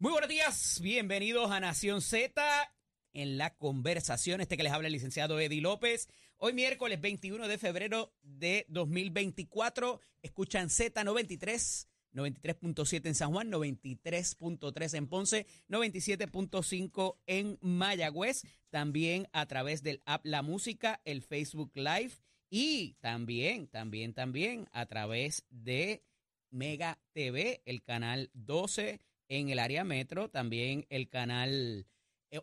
Muy buenos días, bienvenidos a Nación Z en la conversación. Este que les habla el licenciado Eddie López. Hoy miércoles 21 de febrero de 2024. Escuchan Z93, 93.7 en San Juan, 93.3 en Ponce, 97.5 en Mayagüez. También a través del app La Música, el Facebook Live y también, también, también a través de Mega TV, el canal 12 en el área metro, también el canal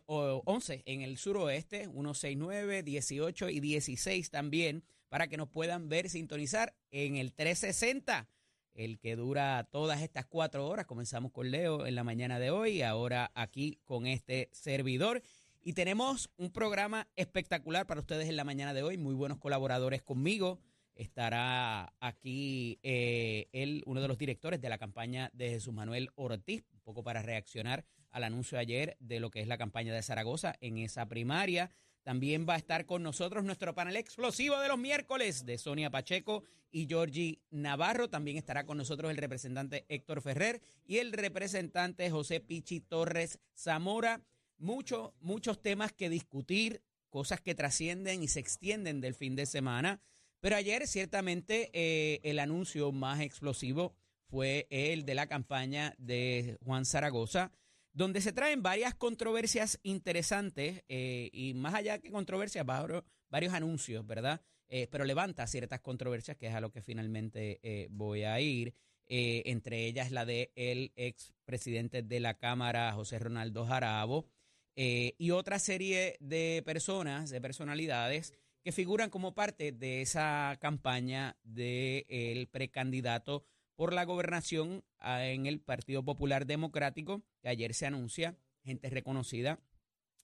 11 eh, en el suroeste, 169, 18 y 16 también, para que nos puedan ver, sintonizar en el 360, el que dura todas estas cuatro horas. Comenzamos con Leo en la mañana de hoy, ahora aquí con este servidor. Y tenemos un programa espectacular para ustedes en la mañana de hoy, muy buenos colaboradores conmigo estará aquí eh, él, uno de los directores de la campaña de Jesús Manuel Ortiz, un poco para reaccionar al anuncio ayer de lo que es la campaña de Zaragoza en esa primaria. También va a estar con nosotros nuestro panel explosivo de los miércoles de Sonia Pacheco y Georgie Navarro. También estará con nosotros el representante Héctor Ferrer y el representante José Pichi Torres Zamora. Muchos, muchos temas que discutir, cosas que trascienden y se extienden del fin de semana. Pero ayer ciertamente eh, el anuncio más explosivo fue el de la campaña de Juan Zaragoza, donde se traen varias controversias interesantes eh, y más allá que controversias, varios, anuncios, ¿verdad? Eh, pero levanta ciertas controversias, que es a lo que finalmente voy a ir. entre ellas la de el expresidente de la Cámara, José Ronaldo Jarabo, y otra serie de personas, de personalidades que figuran como parte de esa campaña del precandidato por la gobernación ah, en el Partido Popular Democrático, que ayer se anuncia, gente reconocida,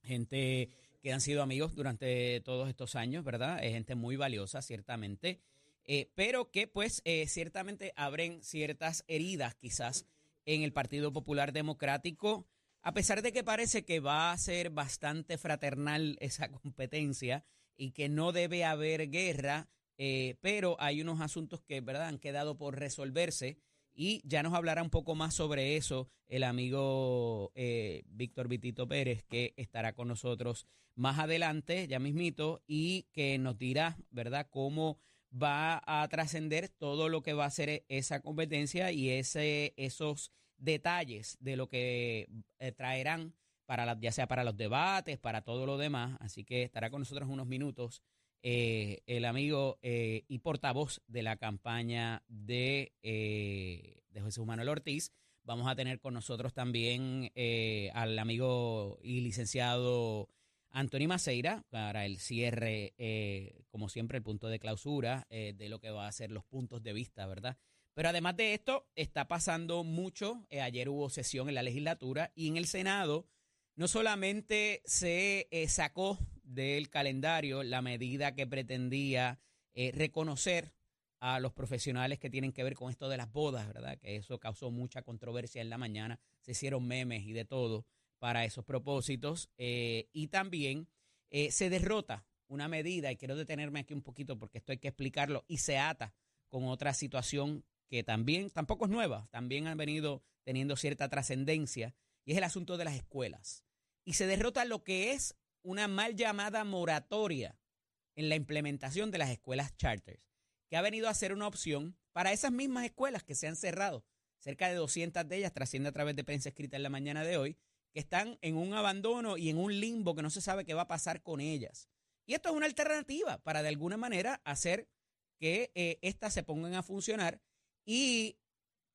gente que han sido amigos durante todos estos años, ¿verdad? Es gente muy valiosa, ciertamente, eh, pero que pues eh, ciertamente abren ciertas heridas quizás en el Partido Popular Democrático, a pesar de que parece que va a ser bastante fraternal esa competencia y que no debe haber guerra, eh, pero hay unos asuntos que ¿verdad? han quedado por resolverse y ya nos hablará un poco más sobre eso el amigo eh, Víctor Vitito Pérez, que estará con nosotros más adelante, ya mismito, y que nos dirá, ¿verdad?, cómo va a trascender todo lo que va a ser esa competencia y ese, esos detalles de lo que eh, traerán para ya sea para los debates, para todo lo demás. Así que estará con nosotros unos minutos eh, el amigo eh, y portavoz de la campaña de, eh, de Jesús Manuel Ortiz. Vamos a tener con nosotros también al amigo y licenciado Anthony Maceira para el cierre, como siempre, el punto de clausura de lo que va a ser los puntos de vista, ¿verdad? Pero además de esto, está pasando mucho. ayer hubo sesión en la legislatura y en el Senado no solamente se eh, sacó del calendario la medida que pretendía eh, reconocer a los profesionales que tienen que ver con esto de las bodas, ¿verdad? Que eso causó mucha controversia en la mañana, se hicieron memes y de todo para esos propósitos. Eh, y también se derrota una medida, y quiero detenerme aquí un poquito porque esto hay que explicarlo, y se ata con otra situación que también, tampoco es nueva, también han venido teniendo cierta trascendencia y es el asunto de las escuelas. Y se derrota lo que es una mal llamada moratoria en la implementación de las escuelas charters, que ha venido a ser una opción para esas mismas escuelas que se han cerrado. Cerca de 200 de ellas trasciende a través de prensa escrita en la mañana de hoy, que están en un abandono y en un limbo que no se sabe qué va a pasar con ellas. Y esto es una alternativa para de alguna manera hacer que eh, éstas se pongan a funcionar y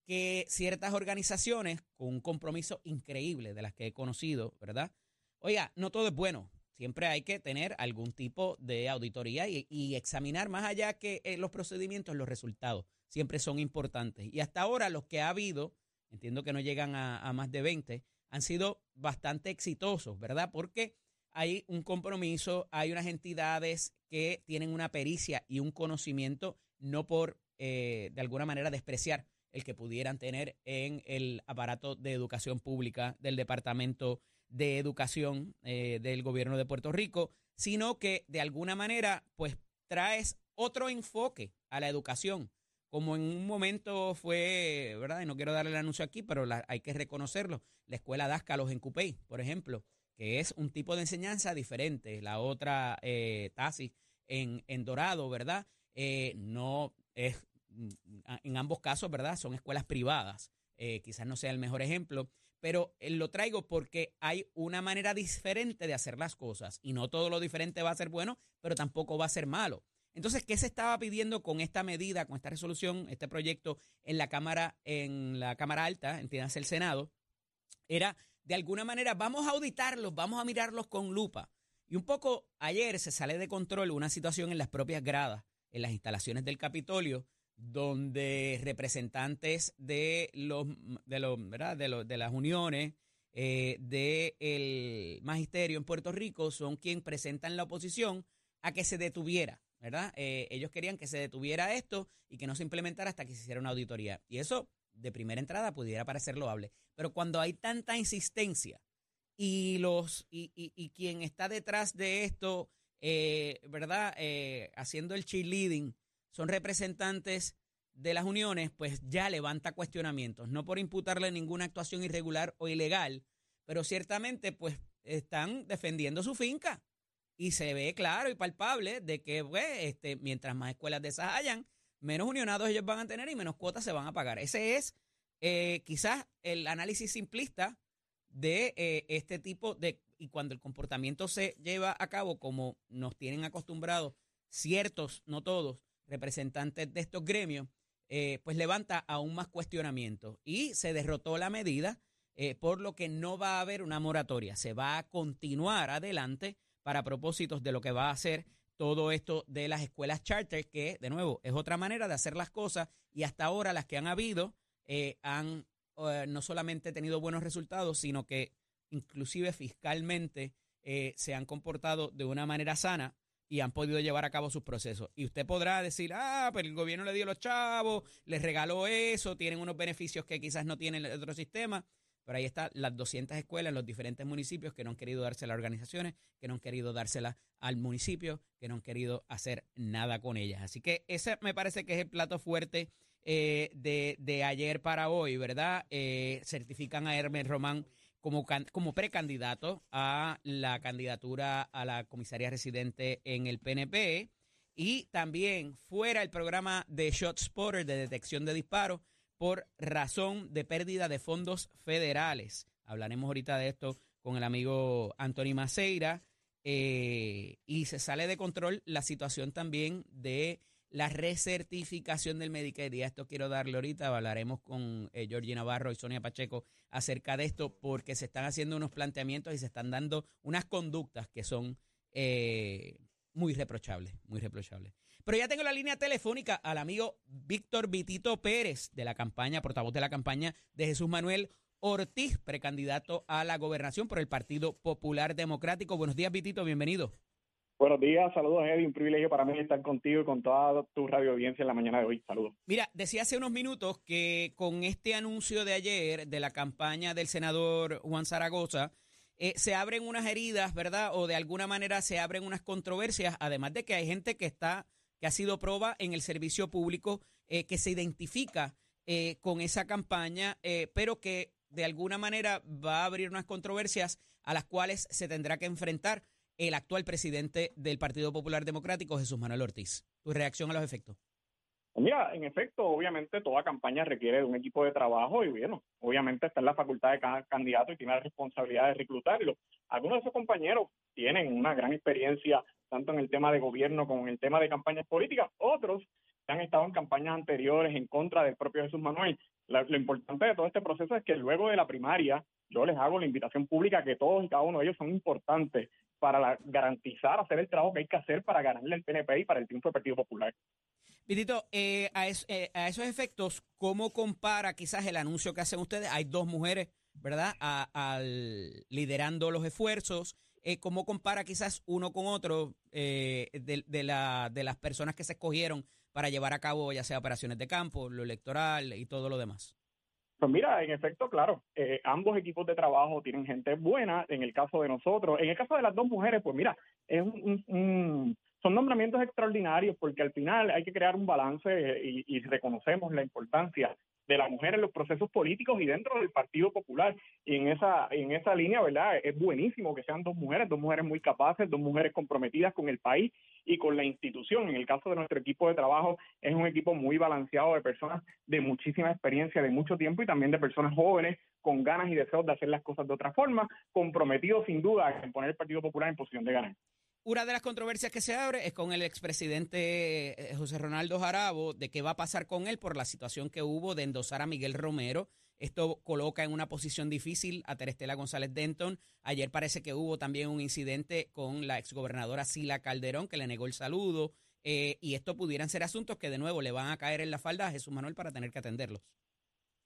que ciertas organizaciones con un compromiso increíble de las que he conocido, ¿verdad? Oiga, no todo es bueno. Siempre hay que tener algún tipo de auditoría y, examinar más allá que eh, los procedimientos, los resultados. Siempre son importantes. Y hasta ahora los que ha habido, entiendo que no llegan a, más de 20, han sido bastante exitosos, ¿verdad? Porque hay un compromiso, hay unas entidades que tienen una pericia y un conocimiento, no por eh, de alguna manera despreciar el que pudieran tener en el aparato de educación pública del Departamento de Educación eh, del Gobierno de Puerto Rico, sino que de alguna manera pues traes otro enfoque a la educación como en un momento fue, ¿verdad? Y no quiero darle el anuncio aquí, pero hay que reconocerlo. La escuela Dáscalos en Cupey, por ejemplo, que es un tipo de enseñanza diferente. La otra, eh, en, en Dorado, ¿verdad? Eh, no es, en ambos casos, ¿verdad? Son escuelas privadas. Eh, quizás no sea el mejor ejemplo, pero eh, lo traigo porque hay una manera diferente de hacer las cosas y no todo lo diferente va a ser bueno, pero tampoco va a ser malo. Entonces, ¿qué se estaba pidiendo con esta medida, con esta resolución, este proyecto en la Cámara, en la Cámara Alta, entiendas el Senado? Era de alguna manera, vamos a auditarlos, vamos a mirarlos con lupa. Y un poco ayer se sale de control una situación en las propias gradas, en las instalaciones del Capitolio, donde representantes de los de los ¿verdad? de, los, de las uniones eh, del magisterio en Puerto Rico son quien presentan la oposición a que se detuviera, ¿verdad? Eh, ellos querían que se detuviera esto y que no se implementara hasta que se hiciera una auditoría. Y eso, de primera entrada, pudiera parecer loable. Pero cuando hay tanta insistencia y los y, y, quien está detrás de esto, eh, ¿verdad? Eh, haciendo el cheerleading son representantes de las uniones, pues ya levanta cuestionamientos, no por imputarle ninguna actuación irregular o ilegal, pero ciertamente pues están defendiendo su finca y se ve claro y palpable de que pues, este, mientras más escuelas de esas hayan, menos unionados ellos van a tener y menos cuotas se van a pagar. Ese es eh, quizás el análisis simplista de eh, este tipo de, y cuando el comportamiento se lleva a cabo como nos tienen acostumbrados ciertos, no todos, representantes de estos gremios, eh, pues levanta aún más cuestionamientos. Y se derrotó la medida, eh, por lo que no va a haber una moratoria. Se va a continuar adelante para propósitos de lo que va a hacer todo esto de las escuelas charter, que de nuevo es otra manera de hacer las cosas y hasta ahora las que han habido eh, han no solamente tenido buenos resultados, sino que inclusive fiscalmente se han comportado de una manera sana y han podido llevar a cabo sus procesos. Y usted podrá decir, ah, pero el gobierno le dio los chavos, les regaló eso, tienen unos beneficios que quizás no tienen el otro sistema. Pero ahí están las 200 escuelas en los diferentes municipios que no han querido dársela a organizaciones, que no han querido dársela al municipio, que no han querido hacer nada con ellas. Así que ese me parece que es el plato fuerte eh, de, de, ayer para hoy, ¿verdad? Eh, certifican a Hermes Román como, como precandidato a la candidatura a la comisaría residente en el PNP y también fuera el programa de Shot Spotter de detección de disparos por razón de pérdida de fondos federales. Hablaremos ahorita de esto con el amigo Anthony Maceira. Eh, y se sale de control la situación también de la recertificación del Medicare. Esto quiero darle ahorita, hablaremos con eh, Georgie Navarro y Sonia Pacheco acerca de esto, porque se están haciendo unos planteamientos y se están dando unas conductas que son eh, muy reprochables, muy reprochables. Pero ya tengo la línea telefónica al amigo Víctor Vitito Pérez, de la campaña, portavoz de la campaña de Jesús Manuel Ortiz, precandidato a la gobernación por el Partido Popular Democrático. Buenos días, Vitito, bienvenido. Buenos días, saludos Eddie, un privilegio para mí estar contigo y con toda tu radio audiencia en la mañana de hoy. Saludos. Mira, decía hace unos minutos que con este anuncio de ayer de la campaña del senador Juan Zaragoza, eh, se abren unas heridas, ¿verdad? O de alguna manera se abren unas controversias, además de que hay gente que está, que ha sido proba en el servicio público, eh, que se identifica eh, con esa campaña, pero que de alguna manera va a abrir unas controversias a las cuales se tendrá que enfrentar el actual presidente del Partido Popular Democrático, Jesús Manuel Ortiz. ¿Tu reacción a los efectos? Mira, en efecto, obviamente toda campaña requiere de un equipo de trabajo y bueno, obviamente está en la facultad de cada candidato y tiene la responsabilidad de reclutarlo. Algunos de esos compañeros tienen una gran experiencia tanto en el tema de gobierno como en el tema de campañas políticas. Otros han estado en campañas anteriores en contra del propio Jesús Manuel. lo importante de todo este proceso es que luego de la primaria yo les hago la invitación pública que todos y cada uno de ellos son importantes para garantizar hacer el trabajo que hay que hacer para ganarle el PNP y para el triunfo del Partido Popular. Vitito, eh, eh, a, esos efectos, ¿cómo compara quizás el anuncio que hacen ustedes? Hay dos mujeres, ¿verdad?, al, liderando los esfuerzos. Eh, ¿Cómo compara quizás uno con otro la, de las personas que se escogieron para llevar a cabo ya sea operaciones de campo, lo electoral y todo lo demás? Pues mira, en efecto, claro, eh, ambos equipos de trabajo tienen gente buena. En el caso de nosotros, en el caso de las dos mujeres, pues mira, es un, son nombramientos extraordinarios porque al final hay que crear un balance y, y reconocemos la importancia de la mujer en los procesos políticos y dentro del Partido Popular. Y en esa, en esa línea, ¿verdad? Es buenísimo que sean dos mujeres, dos mujeres muy capaces, dos mujeres comprometidas con el país y con la institución. En el caso de nuestro equipo de trabajo, es un equipo muy balanceado de personas de muchísima experiencia, de mucho tiempo y también de personas jóvenes con ganas y deseos de hacer las cosas de otra forma, comprometidos sin duda en poner el Partido Popular en posición de ganar. Una de las controversias que se abre es con el expresidente eh, José Ronaldo Jarabo de qué va a pasar con él por la situación que hubo de endosar a Miguel Romero. Esto coloca en una posición difícil a Terestela González Denton. Ayer parece que hubo también un incidente con la exgobernadora Sila Calderón que le negó el saludo. Eh, y esto pudieran ser asuntos que de nuevo le van a caer en la falda a Jesús Manuel para tener que atenderlos.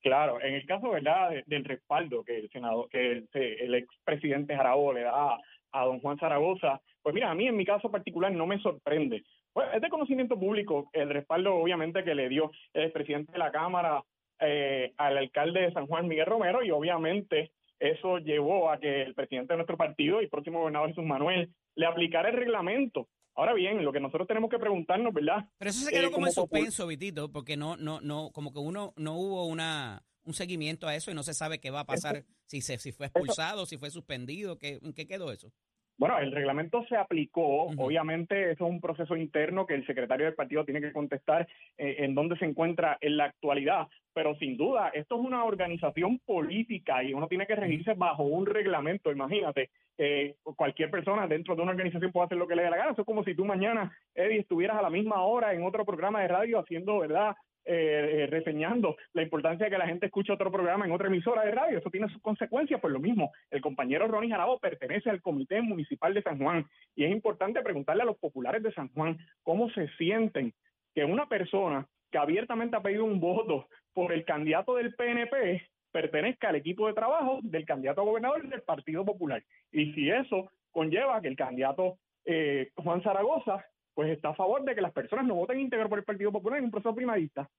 Claro, en el caso verdad del respaldo que el senador, que el, el expresidente Jarabo le da a don Juan Zaragoza, pues mira, a mí en mi caso particular no me sorprende. Pues es de conocimiento público el respaldo obviamente que le dio el presidente de la Cámara eh, al alcalde de San Juan, Miguel Romero, y obviamente eso llevó a que el presidente de nuestro partido y próximo gobernador Jesús Manuel le aplicara el reglamento. Ahora bien, lo que nosotros tenemos que preguntarnos, ¿verdad? Pero eso se quedó eh, como en suspenso, Vitito, porque no, no, no, como que uno no hubo una un seguimiento a eso y no se sabe qué va a pasar, si se, si fue expulsado, si fue suspendido, ¿qué, ¿en qué quedó eso? Bueno, el reglamento se aplicó, obviamente eso es un proceso interno que el secretario del partido tiene que contestar eh, en dónde se encuentra en la actualidad, pero sin duda esto es una organización política y uno tiene que regirse bajo un reglamento, imagínate, eh, cualquier persona dentro de una organización puede hacer lo que le dé la gana, eso es como si tú mañana, Eddie, estuvieras a la misma hora en otro programa de radio haciendo, ¿verdad?, eh, reseñando la importancia de que la gente escuche otro programa en otra emisora de radio. Eso tiene sus consecuencias. Pues lo mismo, el compañero Ronnie Jarabo pertenece al Comité Municipal de San Juan y es importante preguntarle a los populares de San Juan cómo se sienten que una persona que abiertamente ha pedido un voto por el candidato del PNP pertenezca al equipo de trabajo del candidato a gobernador del Partido Popular. Y si eso conlleva que el candidato eh, Juan Zaragoza pues está a favor de que las personas no voten íntegro por el Partido Popular en un proceso primarista.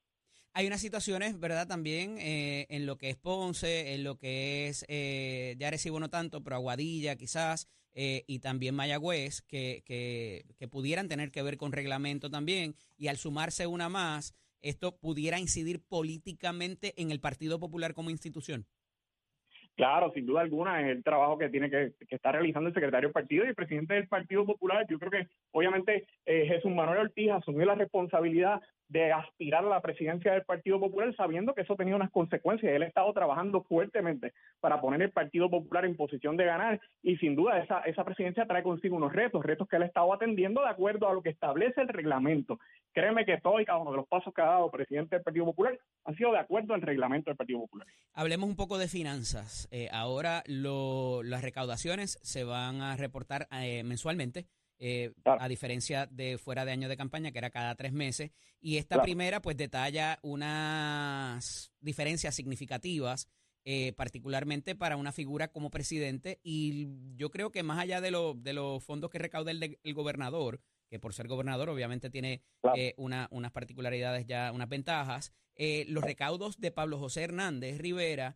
Hay unas situaciones, ¿verdad? También eh, en lo que es Ponce, en lo que es, eh, ya recibo no tanto, pero Aguadilla quizás, eh, y también Mayagüez, que, que, que pudieran tener que ver con reglamento también, y al sumarse una más, esto pudiera incidir políticamente en el Partido Popular como institución. Claro, sin duda alguna, es el trabajo que tiene que, que realizando el secretario del partido y el presidente del Partido Popular. Yo creo que, obviamente, eh, Jesús Manuel Ortiz asumió la responsabilidad de aspirar a la presidencia del Partido Popular sabiendo que eso tenía unas consecuencias. Él ha estado trabajando fuertemente para poner el Partido Popular en posición de ganar y sin duda esa, esa presidencia trae consigo unos retos, retos que él ha estado atendiendo de acuerdo a lo que establece el reglamento. Créeme que todo y cada uno de los pasos que ha dado el presidente del Partido Popular han sido de acuerdo al reglamento del Partido Popular. Hablemos un poco de finanzas. Eh, ahora lo, las recaudaciones se van a reportar eh, mensualmente. Eh, a diferencia de fuera de año de campaña, que era cada tres meses. Y esta primera, pues, detalla unas diferencias significativas, eh, particularmente para una figura como presidente. Y yo creo que más allá de, lo, de los fondos que recauda el, el gobernador, que por ser gobernador obviamente tiene eh, una, unas particularidades ya, unas ventajas, los recaudos de Pablo José Hernández Rivera,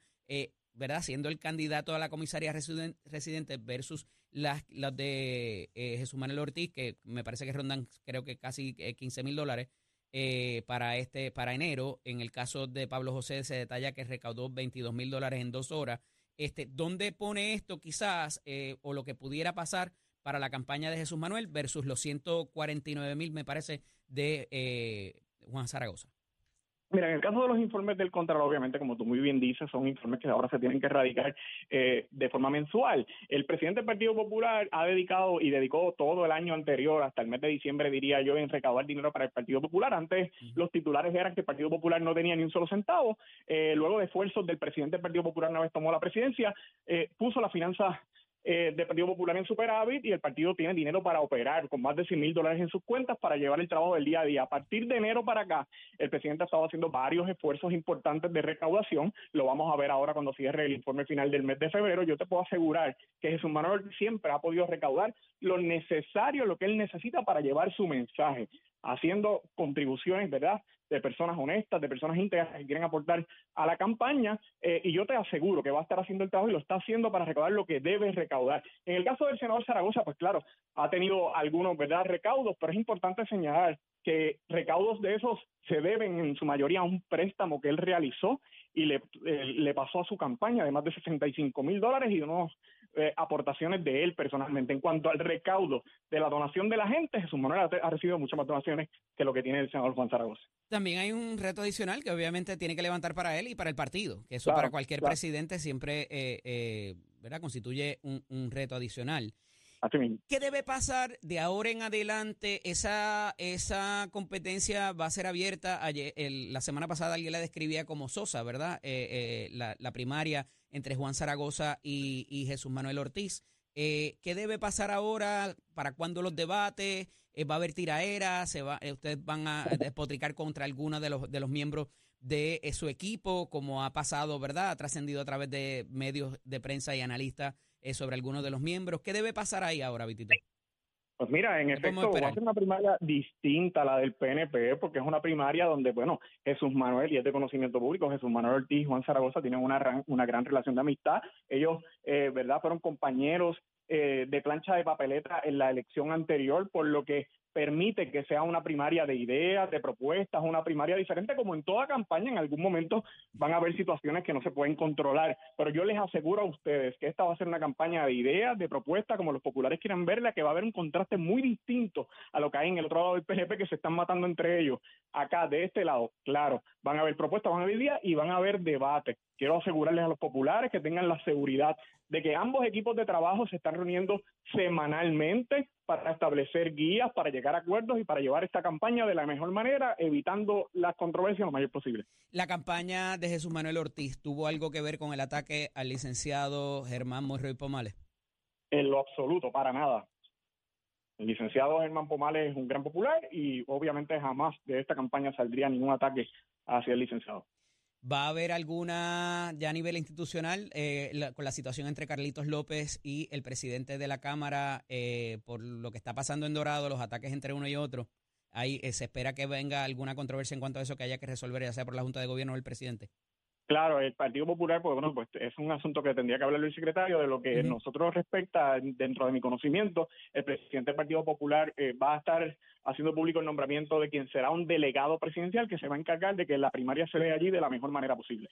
¿verdad? Siendo el candidato a la comisaría residente versus las, las de eh, Jesús Manuel Ortiz, que me parece que rondan creo que casi 15 eh, mil dólares eh, para este para enero. En el caso de Pablo José se detalla que recaudó 22 mil dólares en dos horas. Este, ¿Dónde pone esto quizás o lo que pudiera pasar para la campaña de Jesús Manuel versus los 149 mil, me parece, de Juan Zaragoza? Mira, en el caso de los informes del Contralor, obviamente, como tú muy bien dices, son informes que ahora se tienen que erradicar eh, de forma mensual. El presidente del Partido Popular ha dedicado y dedicó todo el año anterior, hasta el mes de diciembre, diría yo, en recaudar dinero para el Partido Popular. Antes los titulares eran que el Partido Popular no tenía ni un solo centavo. Eh, luego de esfuerzos del presidente del Partido Popular, una vez tomó la presidencia, eh, puso las finanzas eh, del Partido Popular en superávit y el partido tiene dinero para operar con más de 100 mil dólares en sus cuentas para llevar el trabajo del día a día. A partir de enero para acá, el presidente ha estado haciendo varios esfuerzos importantes de recaudación. Lo vamos a ver ahora cuando cierre el informe final del mes de febrero. Yo te puedo asegurar que Jesús Manuel siempre ha podido recaudar lo necesario, lo que él necesita para llevar su mensaje haciendo contribuciones, ¿verdad?, de personas honestas, de personas íntegras que quieren aportar a la campaña, eh, y yo te aseguro que va a estar haciendo el trabajo y lo está haciendo para recaudar lo que debe recaudar. En el caso del senador Zaragoza, pues claro, ha tenido algunos, ¿verdad?, recaudos, pero es importante señalar que recaudos de esos se deben en su mayoría a un préstamo que él realizó y le, eh, le pasó a su campaña de más de 65 mil dólares y unos eh, aportaciones de él personalmente. En cuanto al recaudo de la donación de la gente, Jesús Manuel ha, recibido muchas más donaciones que lo que tiene el senador Juan Zaragoza. También hay un reto adicional que obviamente tiene que levantar para él y para el partido, que eso para cualquier presidente siempre eh, eh, ¿verdad? constituye un reto adicional. ¿Qué debe pasar de ahora en adelante? Esa, esa competencia va a ser abierta. La semana pasada alguien la describía como Sosa, ¿verdad? Eh, eh, la, primaria entre Juan Zaragoza y, Jesús Manuel Ortiz. Eh, ¿Qué debe pasar ahora? ¿Para cuándo los debates? ¿Va a haber tiraera? ¿Se va, ¿Ustedes van a despotricar contra alguno de los, de los miembros de su equipo, como ha pasado, ¿verdad? Ha trascendido a través de medios de prensa y analistas eh, sobre algunos de los miembros. ¿Qué debe pasar ahí ahora, Vitito? Pues mira, en efecto, va a ser una primaria distinta a la del PNP, porque es una primaria donde, bueno, Jesús Manuel, y es de conocimiento público, Jesús Manuel Ortiz y Juan Zaragoza tienen una, una gran relación de amistad. Ellos, eh, ¿verdad?, fueron compañeros eh, de plancha de papeleta en la elección anterior, por lo que permite que sea una primaria de ideas, de propuestas, una primaria diferente, como en toda campaña, en algún momento van a haber situaciones que no se pueden controlar, pero yo les aseguro a ustedes que esta va a ser una campaña de ideas, de propuestas, como los populares quieran verla, que va a haber un contraste muy distinto a lo que hay en el otro lado del PNP, que se están matando entre ellos. Acá, de este lado, claro, van a haber propuestas, van a haber ideas y van a haber debates. Quiero asegurarles a los populares que tengan la seguridad de que ambos equipos de trabajo se están reuniendo semanalmente para establecer guías, para llegar a acuerdos y para llevar esta campaña de la mejor manera, evitando las controversias lo mayor posible. La campaña de Jesús Manuel Ortiz tuvo algo que ver con el ataque al licenciado Germán Monroy Pomales. En lo absoluto, para nada. El licenciado Germán Pomales es un gran popular y obviamente jamás de esta campaña saldría ningún ataque hacia el licenciado. ¿Va a haber alguna, ya a nivel institucional, eh, con la situación entre Carlitos López y el presidente de la Cámara eh, por lo que está pasando en Dorado, los ataques entre uno y otro? Ahí eh, se espera que venga alguna controversia en cuanto a eso que haya que resolver, ya sea por la Junta de Gobierno o el presidente. Claro, el Partido Popular, pues bueno, pues es un asunto que tendría que hablar el secretario. De lo que nosotros respecta, dentro de mi conocimiento, el presidente del Partido Popular eh, va a estar haciendo público el nombramiento de quien será un delegado presidencial que se va a encargar de que la primaria se dé allí de la mejor manera posible.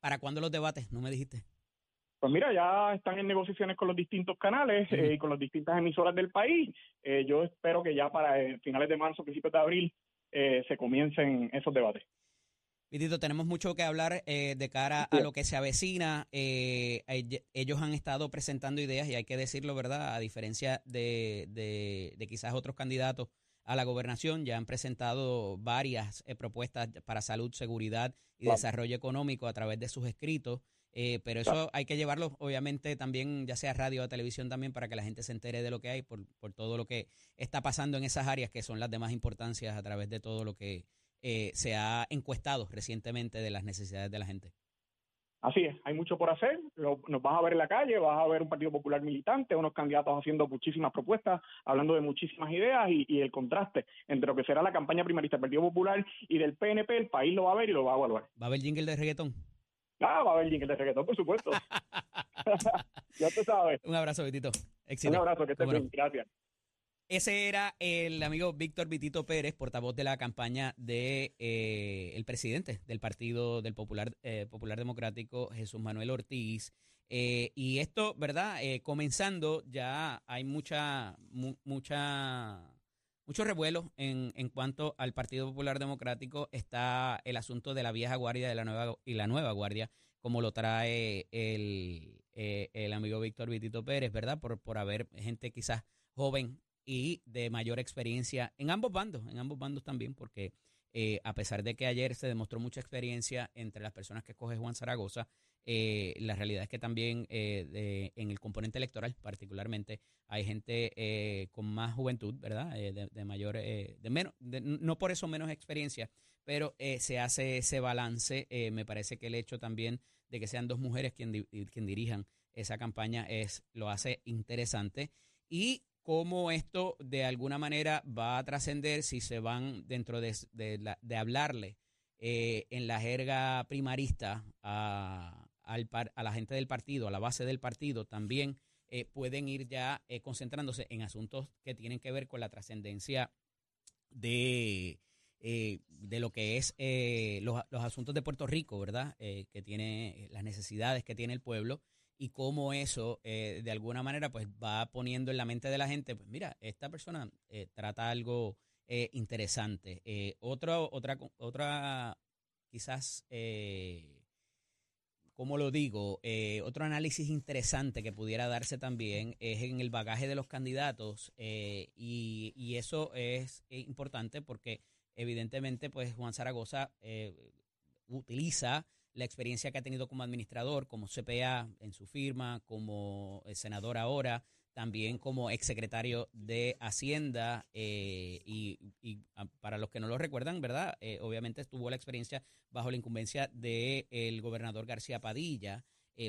¿Para cuándo los debates? No me dijiste. Pues mira, ya están en negociaciones con los distintos canales eh, y con las distintas emisoras del país. Eh, yo espero que ya para finales de marzo, principios de abril, se comiencen esos debates. Vidito, tenemos mucho que hablar eh, de cara a lo que se avecina. Eh, ellos han estado presentando ideas y hay que decirlo, ¿verdad? A diferencia de, de, quizás otros candidatos a la gobernación, ya han presentado varias eh, propuestas para salud, seguridad y desarrollo económico a través de sus escritos. pero eso hay que llevarlo, obviamente, también, ya sea radio o televisión también, para que la gente se entere de lo que hay, por, por todo lo que está pasando en esas áreas que son las de más importancia a través de todo lo que eh, se ha encuestado recientemente de las necesidades de la gente. Así es, hay mucho por hacer. nos vas a ver en la calle, vas a ver un Partido Popular militante, unos candidatos haciendo muchísimas propuestas, hablando de muchísimas ideas y, el contraste entre lo que será la campaña primarista del Partido Popular y del PNP, el país lo va a ver y lo va a evaluar. ¿Va a haber jingle de reggaetón? Ah, va a haber jingle de reggaetón, por supuesto. ya te sabes. Un abrazo, Betito. Un abrazo, que estés bien. Gracias. Ese era el amigo Víctor Vitito Pérez, portavoz de la campaña de eh, el presidente del Partido del Popular, eh, Popular Democrático, Jesús Manuel Ortiz. Eh, y esto, ¿verdad? comenzando, ya hay mucha, mucha, mucho revuelo en, en cuanto al Partido Popular Democrático. Está el asunto de la vieja guardia de la nueva, y la nueva guardia, como lo trae el, el amigo Víctor Vitito Pérez, ¿verdad? Por, por haber gente quizás joven y de mayor experiencia en ambos bandos, en ambos bandos también, porque eh, a pesar de que ayer se demostró mucha experiencia entre las personas que escoge Juan Zaragoza, eh, la realidad es que también eh, en el componente electoral particularmente hay gente con más juventud, ¿verdad? De, mayor, de menos, no por eso menos experiencia, pero se hace ese balance. me parece que el hecho también de que sean dos mujeres quien, quien dirijan esa campaña es lo hace interesante. Y cómo esto de alguna manera va a trascender si se van dentro de, hablarle eh, en la jerga primarista a, la gente del partido, a la base del partido, también eh, pueden ir ya eh, concentrándose en asuntos que tienen que ver con la trascendencia de, de lo que es los, los, asuntos de Puerto Rico, ¿verdad? que tiene las necesidades que tiene el pueblo y cómo eso eh, de alguna manera pues va poniendo en la mente de la gente, pues mira, esta persona eh, trata algo eh, interesante. otra, otra, otra, quizás, ¿cómo lo digo? otro análisis interesante que pudiera darse también es en el bagaje de los candidatos y, y, eso es importante porque evidentemente pues Juan Zaragoza utiliza la experiencia que ha tenido como administrador, como CPA en su firma, como eh, senador ahora, también como exsecretario de Hacienda eh, y, ah, para los que no lo recuerdan, ¿verdad? Eh, obviamente estuvo la experiencia bajo la incumbencia del gobernador García Padilla,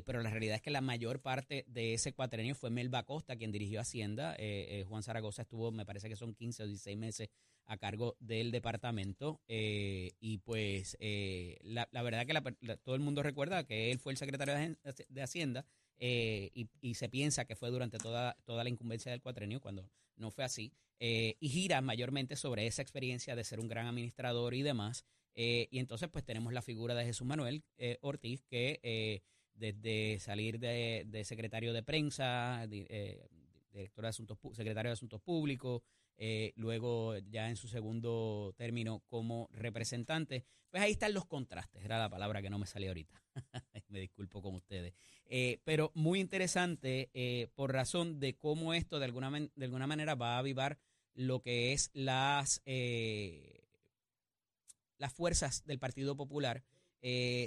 pero la realidad es que la mayor parte de ese cuatrenio fue Melba Costa quien dirigió Hacienda. Juan Zaragoza estuvo, me parece que son 15 o 16 meses a cargo del departamento eh, y pues eh, la, verdad que todo el mundo recuerda que él fue el secretario de, Hacienda eh, y, se piensa que fue durante toda, toda la incumbencia del cuatrenio cuando no fue así y gira mayormente sobre esa experiencia de ser un gran administrador y demás y entonces pues tenemos la figura de Jesús Manuel Ortiz que desde salir de, secretario de prensa, director de asuntos, secretario de asuntos públicos, eh, luego ya en su segundo término como representante. Pues ahí están los contrastes, era la palabra que no me salió ahorita. me disculpo con ustedes. Eh, pero muy interesante eh, por razón de cómo esto de alguna, de alguna manera va a avivar lo que es las, las fuerzas del Partido Popular.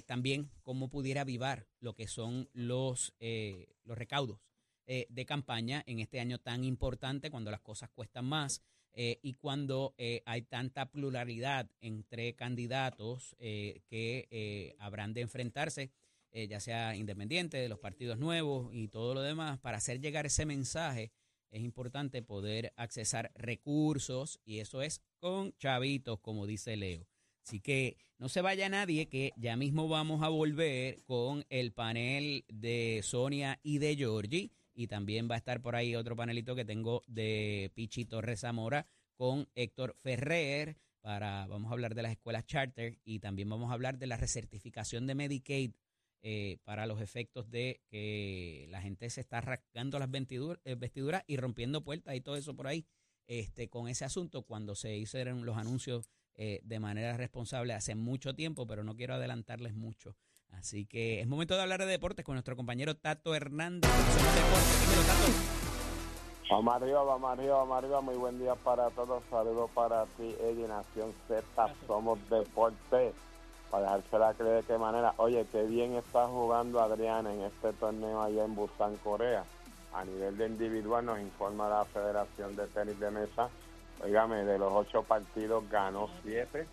también cómo pudiera avivar lo que son los, los recaudos eh, de campaña en este año tan importante, cuando las cosas cuestan más eh, y cuando eh, hay tanta pluralidad entre candidatos que habrán de enfrentarse, ya sea independiente de los partidos nuevos y todo lo demás, para hacer llegar ese mensaje es importante poder accesar recursos y eso es con chavitos, como dice Leo. Así que no se vaya nadie, que ya mismo vamos a volver con el panel de Sonia y de Georgie. Y también va a estar por ahí otro panelito que tengo de Pichi Torres Zamora con Héctor Ferrer. Para, vamos a hablar de las escuelas charter y también vamos a hablar de la recertificación de Medicaid eh, para los efectos de que la gente se está rasgando las eh, vestiduras y rompiendo puertas y todo eso por ahí. Este, con ese asunto, cuando se hicieron los anuncios eh, de manera responsable hace mucho tiempo, pero no quiero adelantarles mucho. Así que es momento de hablar de deportes con nuestro compañero Tato Hernández. Vamos arriba, vamos arriba, vamos arriba. Muy buen día para todos. Saludos para ti, Eddie Nación Z. Somos deporte. Para dejársela creer de qué manera. Oye, qué bien está jugando Adriana en este torneo allá en Busan, Corea. A nivel de individual nos informa la Federación de Tenis de Mesa. Oígame, de los ocho partidos ganó siete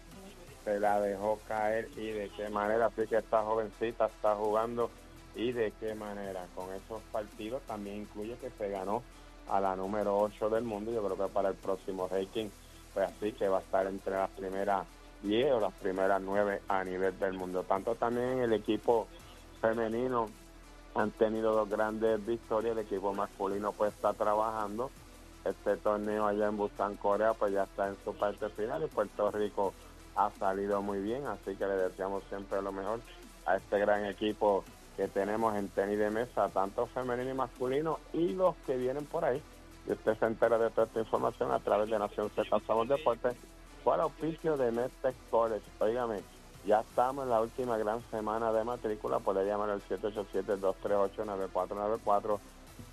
se la dejó caer y de qué manera. Así que esta jovencita está jugando y de qué manera. Con esos partidos también incluye que se ganó a la número 8 del mundo. Yo creo que para el próximo ranking, pues así que va a estar entre las primeras 10 o las primeras 9 a nivel del mundo. Tanto también el equipo femenino han tenido dos grandes victorias. El equipo masculino pues está trabajando. Este torneo allá en Busan, Corea, pues ya está en su parte final y Puerto Rico ha salido muy bien, así que le deseamos siempre lo mejor a este gran equipo que tenemos en tenis de mesa, tanto femenino y masculino, y los que vienen por ahí. Y usted se entera de toda esta información a través de Nación Z Deportes, por auspicio de Medtech College. Oígame, ya estamos en la última gran semana de matrícula, puede llamar al 787-238-9494,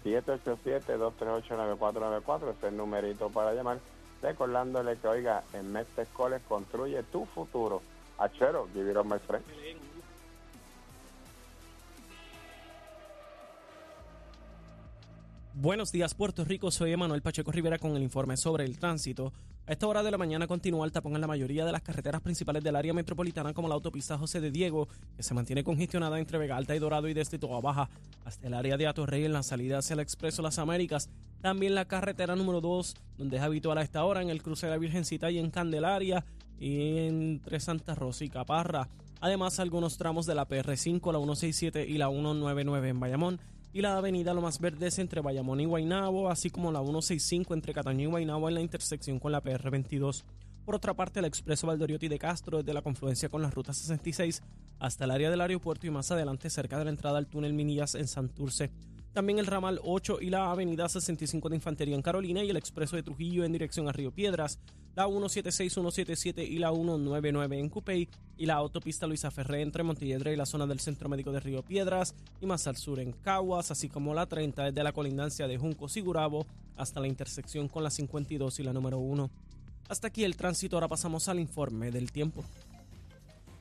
787-238-9494, ese es el numerito para llamar recordándole que, oiga, en Mestre College construye tu futuro. Achero, give it my friend. Buenos días, Puerto Rico. Soy Emanuel Pacheco Rivera con el informe sobre el tránsito. A esta hora de la mañana continúa el tapón en la mayoría de las carreteras principales del área metropolitana, como la autopista José de Diego, que se mantiene congestionada entre Vega Alta y Dorado y desde Toa Baja hasta el área de Atorrey en la salida hacia el Expreso Las Américas También la carretera número 2, donde es habitual a esta hora, en el cruce de la Virgencita y en Candelaria, y entre Santa Rosa y Caparra. Además, algunos tramos de la PR5, la 167 y la 199 en Bayamón, y la avenida Lo Más Verdes entre Bayamón y Guaynabo, así como la 165 entre Cataño y Guaynabo en la intersección con la PR22. Por otra parte, el expreso Valdoriotti de Castro desde la confluencia con la ruta 66 hasta el área del aeropuerto y más adelante cerca de la entrada al túnel Minillas en Santurce. También el ramal 8 y la avenida 65 de Infantería en Carolina y el expreso de Trujillo en dirección a Río Piedras, la 176, 177 y la 199 en Cupey y la autopista Luisa Ferré entre Montelledre y la zona del Centro Médico de Río Piedras y más al sur en Caguas, así como la 30 desde la colindancia de Junco Sigurabo hasta la intersección con la 52 y la número 1. Hasta aquí el tránsito, ahora pasamos al informe del tiempo.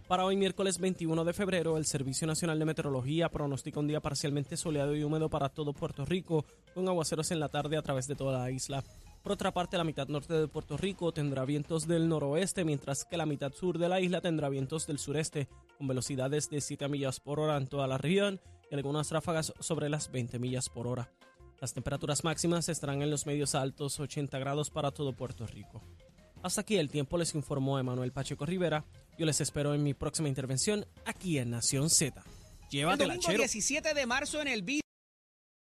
Para hoy miércoles 21 de febrero, el Servicio Nacional de Meteorología pronostica un día parcialmente soleado y húmedo para todo Puerto Rico, con aguaceros en la tarde a través de toda la isla. Por otra parte, la mitad norte de Puerto Rico tendrá vientos del noroeste, mientras que la mitad sur de la isla tendrá vientos del sureste, con velocidades de 7 millas por hora en toda la región y algunas ráfagas sobre las 20 millas por hora. Las temperaturas máximas estarán en los medios altos, 80 grados para todo Puerto Rico. Hasta aquí el tiempo les informó Emanuel Pacheco Rivera. Yo les espero en mi próxima intervención aquí en Nación Z. Llévatela, el domingo 17 de marzo en el